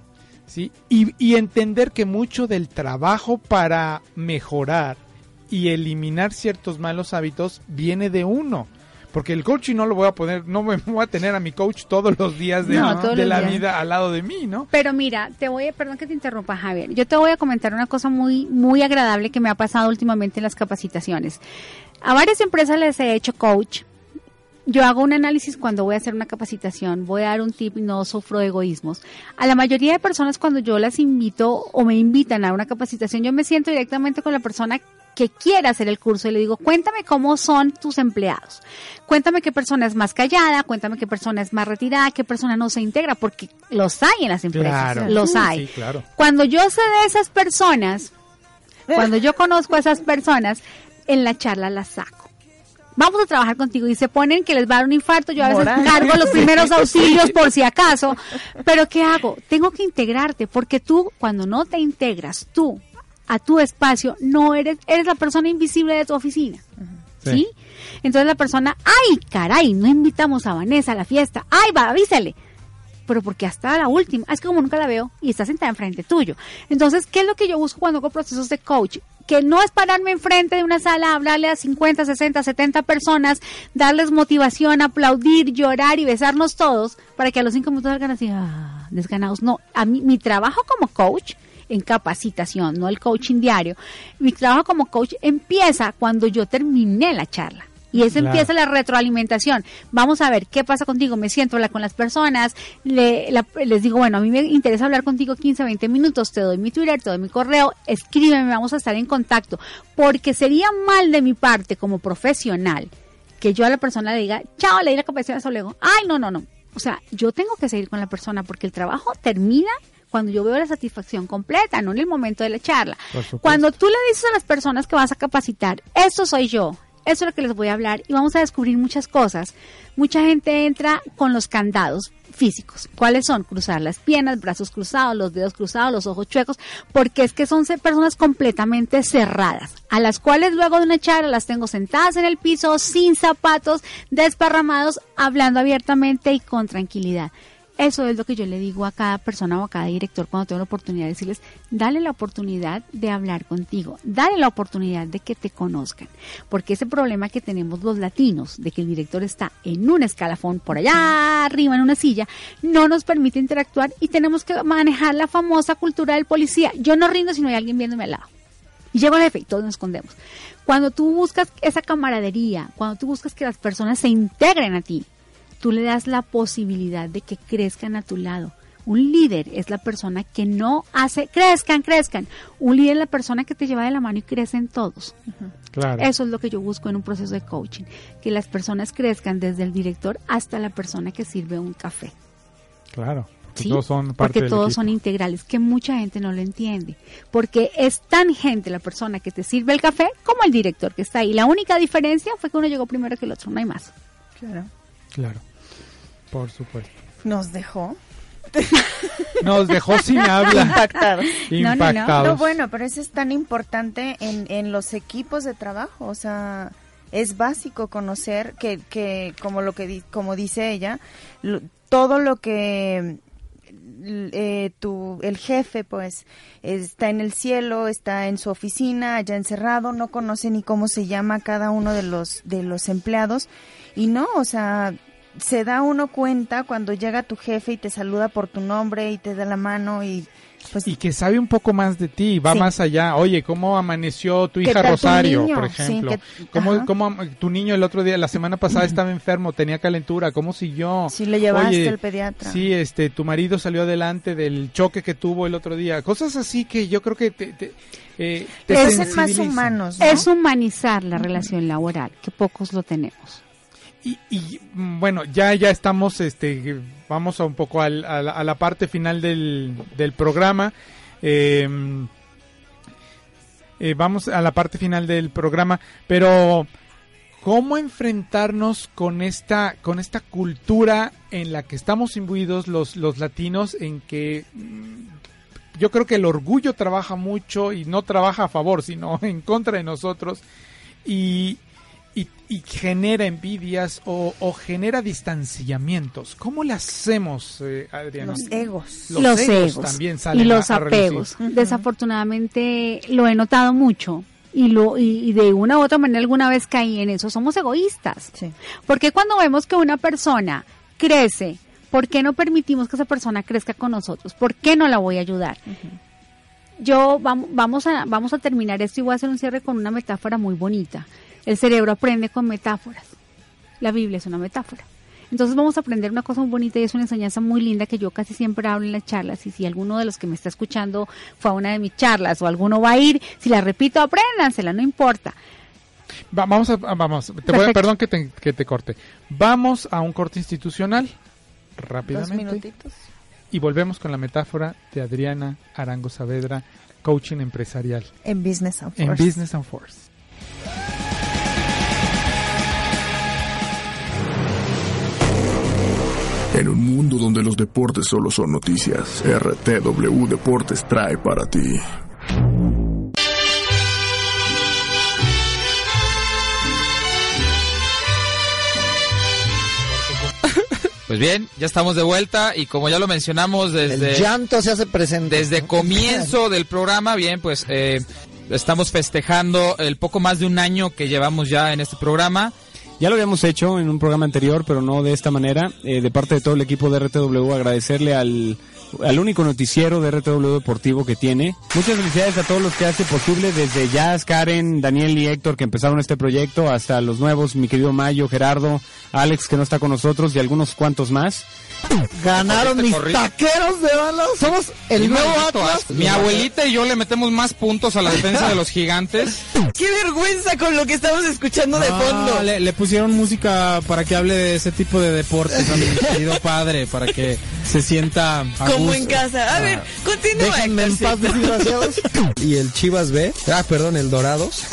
¿sí? Y, y entender que mucho del trabajo para mejorar y eliminar ciertos malos hábitos viene de uno. Porque el coaching no lo voy a poner, no me voy a tener a mi coach todos los días de, No, la días. vida al lado de mí, ¿no? Pero mira, te voy a, perdón que te interrumpa Javier, yo te voy a comentar una cosa muy, muy agradable que me ha pasado últimamente en las capacitaciones. A varias empresas les he hecho coach. Yo hago un análisis cuando voy a hacer una capacitación, voy a dar un tip y no sufro de egoísmos. A la mayoría de personas cuando yo las invito o me invitan a una capacitación, yo me siento directamente con la persona que quiera hacer el curso y le digo, cuéntame cómo son tus empleados. Cuéntame qué persona es más callada, cuéntame qué persona es más retirada, qué persona no se integra, porque los hay en las empresas, Claro. los hay. sí, claro. Cuando yo sé de esas personas, cuando yo conozco a esas personas, en la charla las saco. Vamos a trabajar contigo y se ponen que les va a dar un infarto. Yo a veces Moral. cargo los primeros auxilios por si acaso. Pero ¿qué hago? Tengo que integrarte porque tú, cuando no te integras, tú a tu espacio, no eres, eres la persona invisible de tu oficina. Sí. ¿Sí? Entonces la persona, ay, caray, no invitamos a Vanessa a la fiesta. Ay, va, avísale. Pero porque hasta la última, es que como nunca la veo y está sentada enfrente tuyo. Entonces, ¿qué es lo que yo busco cuando hago procesos de coach? Que no es pararme enfrente de una sala, hablarle a 50, 60, 70 personas, darles motivación, aplaudir, llorar y besarnos todos para que a los cinco minutos salgan así, ah, desganados. No, a mí, mi trabajo como coach en capacitación, no el coaching diario. Mi trabajo como coach empieza cuando yo terminé la charla. Y eso Claro. empieza la retroalimentación. Vamos a ver qué pasa contigo. Me siento a hablar con las personas. le- la- les digo, bueno, a mí me interesa hablar contigo 15, 20 minutos. Te doy mi Twitter, te doy mi correo. Escríbeme, vamos a estar en contacto. Porque sería mal de mi parte como profesional que yo a la persona le diga, chao, leí la capacitación de luego. Ay, no, no, no. O sea, yo tengo que seguir con la persona porque el trabajo termina cuando yo veo la satisfacción completa, no en el momento de la charla. Cuando tú le dices a las personas que vas a capacitar, esto soy yo, eso es lo que les voy a hablar y vamos a descubrir muchas cosas. Mucha gente entra con los candados físicos. ¿Cuáles son? Cruzar las piernas, brazos cruzados, los dedos cruzados, los ojos chuecos, porque es que son personas completamente cerradas, a las cuales luego de una charla las tengo sentadas en el piso, sin zapatos, desparramados, hablando abiertamente y con tranquilidad. Eso es lo que yo le digo a cada persona o a cada director cuando tengo la oportunidad de decirles, dale la oportunidad de hablar contigo, dale la oportunidad de que te conozcan, porque ese problema que tenemos los latinos, de que el director está en un escalafón por allá arriba en una silla, no nos permite interactuar y tenemos que manejar la famosa cultura del policía. Yo no rindo si no hay alguien viéndome al lado. Y llego al jefe y todos nos escondemos. Cuando tú buscas esa camaradería, cuando tú buscas que las personas se integren a ti, tú le das la posibilidad de que crezcan a tu lado. Un líder es la persona que no hace, crezcan, crezcan. Un líder es la persona que te lleva de la mano y crecen todos. Claro. Eso es lo que yo busco en un proceso de coaching, que las personas crezcan desde el director hasta la persona que sirve un café. Claro. ¿sí? Todos son parte porque del todos equipo. son integrales, que mucha gente no lo entiende. Porque es tan gente la persona que te sirve el café como el director que está ahí. La única diferencia fue que uno llegó primero que el otro, no hay más. Claro. Claro. Por supuesto. Nos dejó Nos dejó sin habla. impactados. No, no, no. Bueno, pero eso es tan importante en, en los equipos de trabajo, o sea, es básico conocer que, que como lo que di- como dice ella, lo- todo lo que eh, tu, el jefe pues está en el cielo, está en su oficina, allá encerrado, no conoce ni cómo se llama cada uno de los de los empleados y no, o sea, se da uno cuenta cuando llega tu jefe y te saluda por tu nombre y te da la mano y pues Y que sabe un poco más de ti, va Sí. más allá. Oye, ¿cómo amaneció tu ¿Qué hija tu Rosario, por Sí, ejemplo? que- ¿Cómo, cómo tu niño el otro día, la semana pasada estaba enfermo, tenía calentura? ¿Cómo siguió? Si le llevaste Oye, al pediatra. Sí, este, tu marido salió adelante del choque que tuvo el otro día. Cosas así que yo creo que te, te, eh, te hacen más humanos, ¿no? Es humanizar la relación laboral, que pocos lo tenemos. Y, bueno, ya ya estamos, este, vamos a un poco al- a, la, a la parte final del, del programa. Eh, eh, vamos a la parte final del programa, pero ¿cómo enfrentarnos con esta, con esta cultura en la que estamos imbuidos los, los latinos, en que mm, yo creo que el orgullo trabaja mucho y no trabaja a favor, sino en contra de nosotros? Y, y, y genera envidias o, o genera distanciamientos. ¿Cómo le hacemos, eh, Adriana? Los egos. Los Los, egos egos, también salen y los a- a relucir. apegos. Desafortunadamente lo he notado mucho y lo y, y de una u otra manera alguna vez caí en eso. Somos egoístas. Sí. Porque cuando vemos que una persona crece, ¿por qué no permitimos que esa persona crezca con nosotros? ¿Por qué no la voy a ayudar? Yo vamos, vamos a vamos a terminar esto y voy a hacer un cierre con una metáfora muy bonita. El cerebro aprende con metáforas. La Biblia es una metáfora. Entonces vamos a aprender una cosa muy bonita y es una enseñanza muy linda que yo casi siempre hablo en las charlas y si alguno de los que me está escuchando fue a una de mis charlas o alguno va a ir, si la repito, apréndansela, no importa. Va- vamos a, a- vamos, te voy perdón que te, que te corte. Vamos a un corte institucional Dos rápidamente minutitos. y volvemos con la metáfora de Adriana Arango Saavedra, coaching empresarial En Business and en Force. Business and Force. En un mundo donde los deportes solo son noticias, RTW Deportes trae para ti. Pues bien, ya estamos de vuelta y como ya lo mencionamos desde el llanto se hace presente. desde comienzo del programa, bien, pues eh, estamos festejando el poco más de un año que llevamos ya en este programa. Ya lo habíamos hecho en un programa anterior, pero no de esta manera. Eh, de parte de todo el equipo de RTW, agradecerle al al único noticiero de RTW Deportivo que tiene. Muchas felicidades a todos los que hace posible, desde Jazz, Karen, Daniel y Héctor que empezaron este proyecto, hasta los nuevos, mi querido Mayo, Gerardo, Alex que no está con nosotros y algunos cuantos más. Ganaron mis taqueros de balas. Somos el nuevo Atlas. asco. Mi abuelita y yo le metemos más puntos a la defensa de los gigantes. ¡Qué vergüenza con lo que estamos escuchando de fondo! le, le pusieron música para que hable de ese tipo de deportes a mi querido padre, para que se sienta a Como gusto. en casa. A ver, continúa. Déjenme en paz, desgraciados. Y el Chivas B, ah, perdón, el Dorados.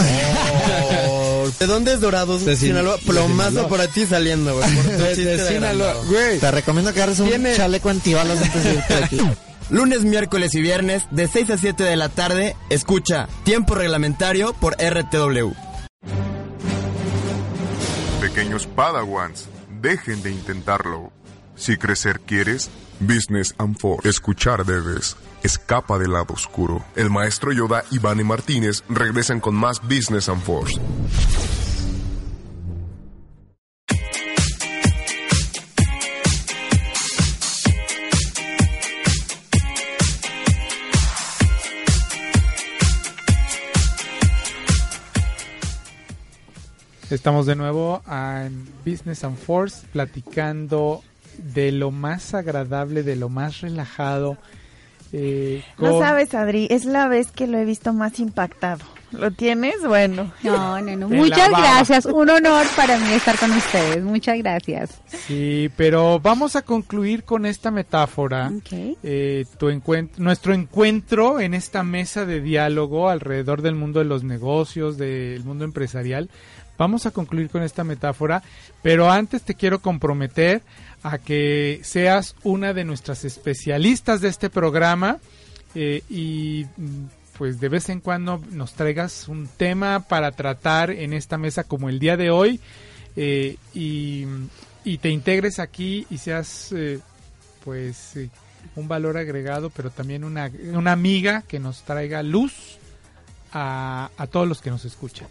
¿De dónde es Dorados? De Sin- Sinaloa. Plomazo Sinaloa. por ti saliendo, güey. Por tu De- chiste de Sinaloa. Güey. Te recomiendo que agarres un Tiene- chaleco antibalas antes de irte de aquí. Lunes, miércoles y viernes, de 6 a 7 de la tarde, escucha Tiempo Reglamentario por RTW. Pequeños Padawans, dejen de intentarlo. Si crecer quieres, Business and Force. Escuchar debes. Escapa del lado oscuro. El maestro Yoda y Vane Martínez regresan con más Business and Force. Estamos de nuevo en Business and Force platicando de lo más agradable, de lo más relajado. Eh, No sabes, Adri, es la vez que lo he visto más impactado. ¿Lo tienes? Bueno. No, no, no. Muchas gracias. Un honor para mí estar con ustedes. Muchas gracias. Sí, pero vamos a concluir con esta metáfora. Ok. Eh, tu encuent- nuestro encuentro en esta mesa de diálogo alrededor del mundo de los negocios, del mundo empresarial. Vamos a concluir con esta metáfora, pero antes te quiero comprometer a que seas una de nuestras especialistas de este programa eh, y mm, pues de vez en cuando nos traigas un tema para tratar en esta mesa como el día de hoy eh, y, te integres aquí y seas eh, pues un valor agregado pero también una, una amiga que nos traiga luz a, a todos los que nos escuchan.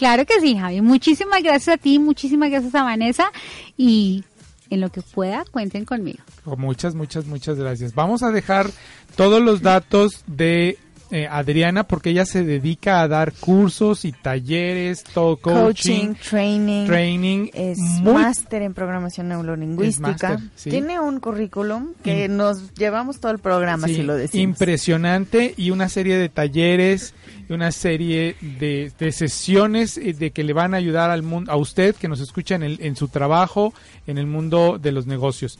Claro que sí, Javi. Muchísimas gracias a ti, muchísimas gracias a Vanessa y en lo que pueda cuenten conmigo. Oh, Muchas, muchas, muchas gracias. Vamos a dejar todos los datos de eh, Adriana porque ella se dedica a dar cursos y talleres, todo coaching, Coaching, training. training, Es muy- máster en programación neurolingüística. Sí. Tiene un currículum que nos llevamos todo el programa, Sí, si lo decimos. impresionante y una serie de talleres una serie de, de sesiones eh, de que le van a ayudar al mundo a usted que nos escucha en, el, en su trabajo en el mundo de los negocios.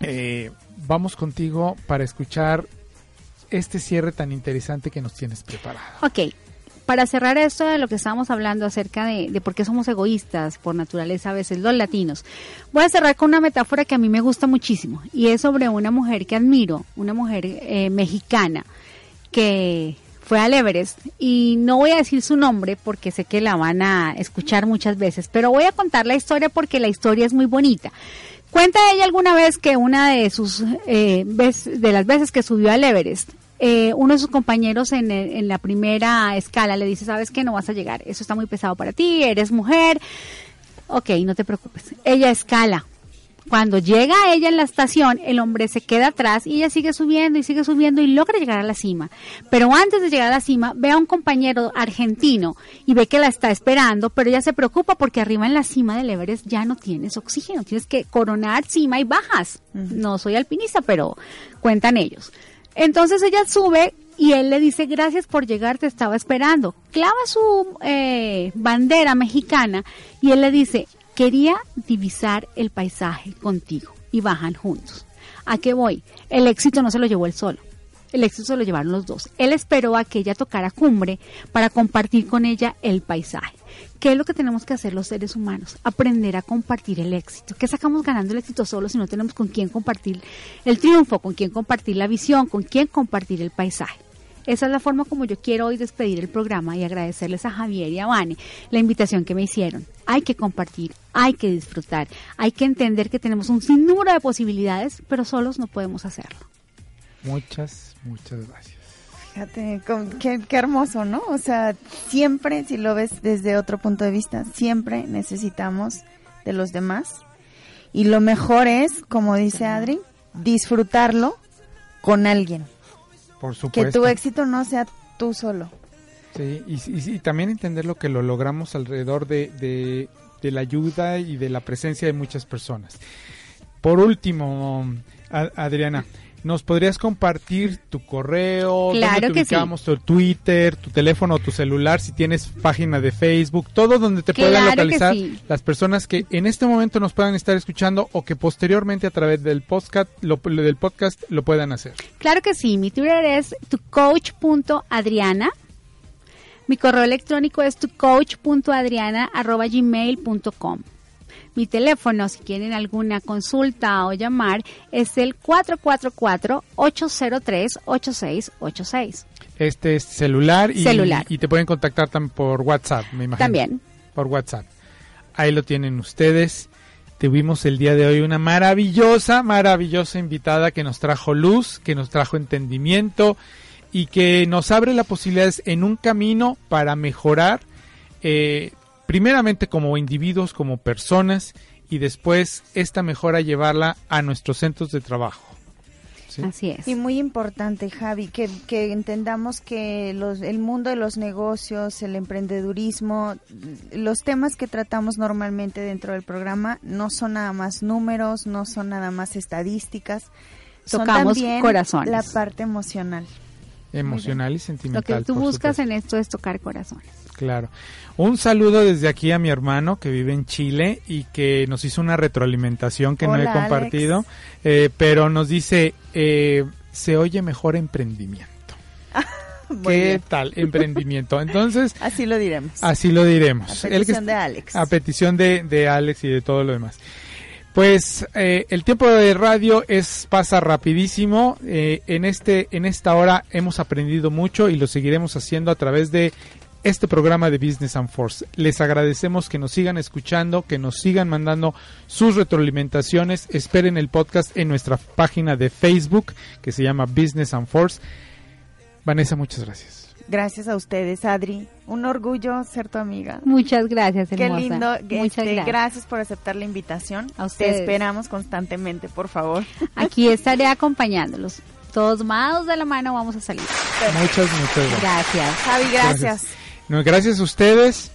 Eh, vamos contigo para escuchar este cierre tan interesante que nos tienes preparado. Ok, para cerrar esto de lo que estábamos hablando acerca de, de por qué somos egoístas por naturaleza a veces los latinos, voy a cerrar con una metáfora que a mí me gusta muchísimo y es sobre una mujer que admiro, una mujer eh, mexicana que fue al Everest y no voy a decir su nombre porque sé que la van a escuchar muchas veces, pero voy a contar la historia porque la historia es muy bonita. Cuenta ella alguna vez que una de sus eh, de las veces que subió al Everest, eh, uno de sus compañeros en, en la primera escala le dice, sabes que no vas a llegar, eso está muy pesado para ti, eres mujer, ok, no te preocupes. Ella escala. Cuando llega ella en la estación, el hombre se queda atrás y ella sigue subiendo y sigue subiendo y logra llegar a la cima. Pero antes de llegar a la cima, ve a un compañero argentino y ve que la está esperando, pero ella se preocupa porque arriba en la cima del Everest ya no tienes oxígeno, tienes que coronar cima y bajas. No soy alpinista, pero cuentan ellos. Entonces ella sube y él le dice, gracias por llegar, te estaba esperando. Clava su eh, bandera mexicana y él le dice, quería divisar el paisaje contigo. Y bajan juntos. ¿A qué voy? El éxito no se lo llevó él solo. El éxito se lo llevaron los dos. Él esperó a que ella tocara cumbre para compartir con ella el paisaje. ¿Qué es lo que tenemos que hacer los seres humanos? Aprender a compartir el éxito. ¿Qué sacamos ganando el éxito solo si no tenemos con quién compartir el triunfo, con quién compartir la visión, con quién compartir el paisaje? Esa es la forma como yo quiero hoy despedir el programa y agradecerles a Javier y a Vane la invitación que me hicieron. Hay que compartir, hay que disfrutar, hay que entender que tenemos un sinnúmero de posibilidades, pero solos no podemos hacerlo. muchas muchas gracias Fíjate, con- qué, qué hermoso, ¿no? O sea, siempre, si lo ves desde otro punto de vista, siempre necesitamos de los demás. Y lo mejor es, como dice Adri, disfrutarlo con alguien. Por Que supuesto. tu éxito no sea tú solo. Sí, y, y- y también entender lo que lo logramos alrededor de, de- de la ayuda y de la presencia de muchas personas. Por último, Adriana, ¿nos podrías compartir tu correo? Claro dónde te que sí. ubicamos, tu Twitter, tu teléfono, tu celular, si tienes página de Facebook, todo donde te puedan Claro localizar sí. las personas que en este momento nos puedan estar escuchando o que posteriormente a través del podcast lo, del podcast lo puedan hacer. Claro que sí, mi Twitter es tucoach.adriana. Mi correo electrónico es tucoach.adriana.gmail.com. Mi teléfono, si quieren alguna consulta o llamar, es el 444-803-8686. Este es celular y, Celular. y te pueden contactar también por WhatsApp, me imagino. También. Por WhatsApp. Ahí lo tienen ustedes. Tuvimos el día de hoy una maravillosa, maravillosa invitada que nos trajo luz, que nos trajo entendimiento y que nos abre las posibilidades en un camino para mejorar, eh, primeramente como individuos, como personas y después esta mejora llevarla a nuestros centros de trabajo. ¿sí? Así es. Y muy importante, Javi, que, que entendamos que los, el mundo de los negocios, el emprendedurismo, los temas que tratamos normalmente dentro del programa no son nada más números, no son nada más estadísticas, son Tocamos también corazones. la parte emocional. Emocional y Lo sentimental. que tú buscas supuesto. en esto es tocar corazones. Claro. Un saludo desde aquí a mi hermano que vive en Chile y que nos hizo una retroalimentación que no he compartido, eh, pero nos dice, eh, se oye mejor emprendimiento. ¿Qué bien. tal emprendimiento? Entonces, Así lo diremos. así lo diremos. A que petición de Alex. A petición de, de Alex y de todo lo demás. Pues eh, el tiempo de radio es pasa rapidísimo. Eh, en este en esta hora hemos aprendido mucho y lo seguiremos haciendo a través de este programa de Business and Force. Les agradecemos que nos sigan escuchando, que nos sigan mandando sus retroalimentaciones. Esperen el podcast en nuestra página de Facebook que se llama Business and Force. Vanessa, muchas gracias. Gracias a ustedes, Adri. Un orgullo ser tu amiga. Muchas gracias, Qué hermosa. lindo. Muchas Este, gracias. gracias por aceptar la invitación. A Te ustedes. esperamos constantemente, por favor. Aquí estaré acompañándolos. Todos mados de la mano vamos a salir. Muchas, muchas gracias. Gracias. Javi, gracias. No, gracias a ustedes.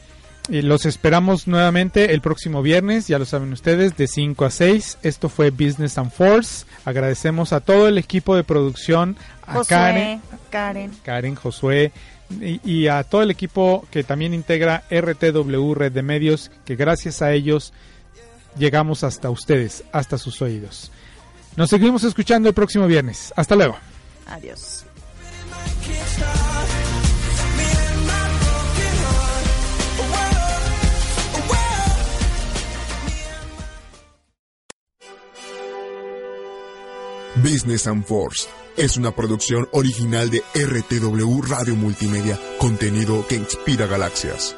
Y los esperamos nuevamente el próximo viernes, ya lo saben ustedes, de 5 a 6. Esto fue Business and Force. Agradecemos a todo el equipo de producción, a Josué, Karen, Karen. Karen, Josué y, y a todo el equipo que también integra RTW Red de Medios, que gracias a ellos llegamos hasta ustedes, hasta sus oídos. Nos seguimos escuchando el próximo viernes. Hasta luego. Adiós. Business and Force es una producción original de RTW Radio Multimedia, contenido que inspira galaxias.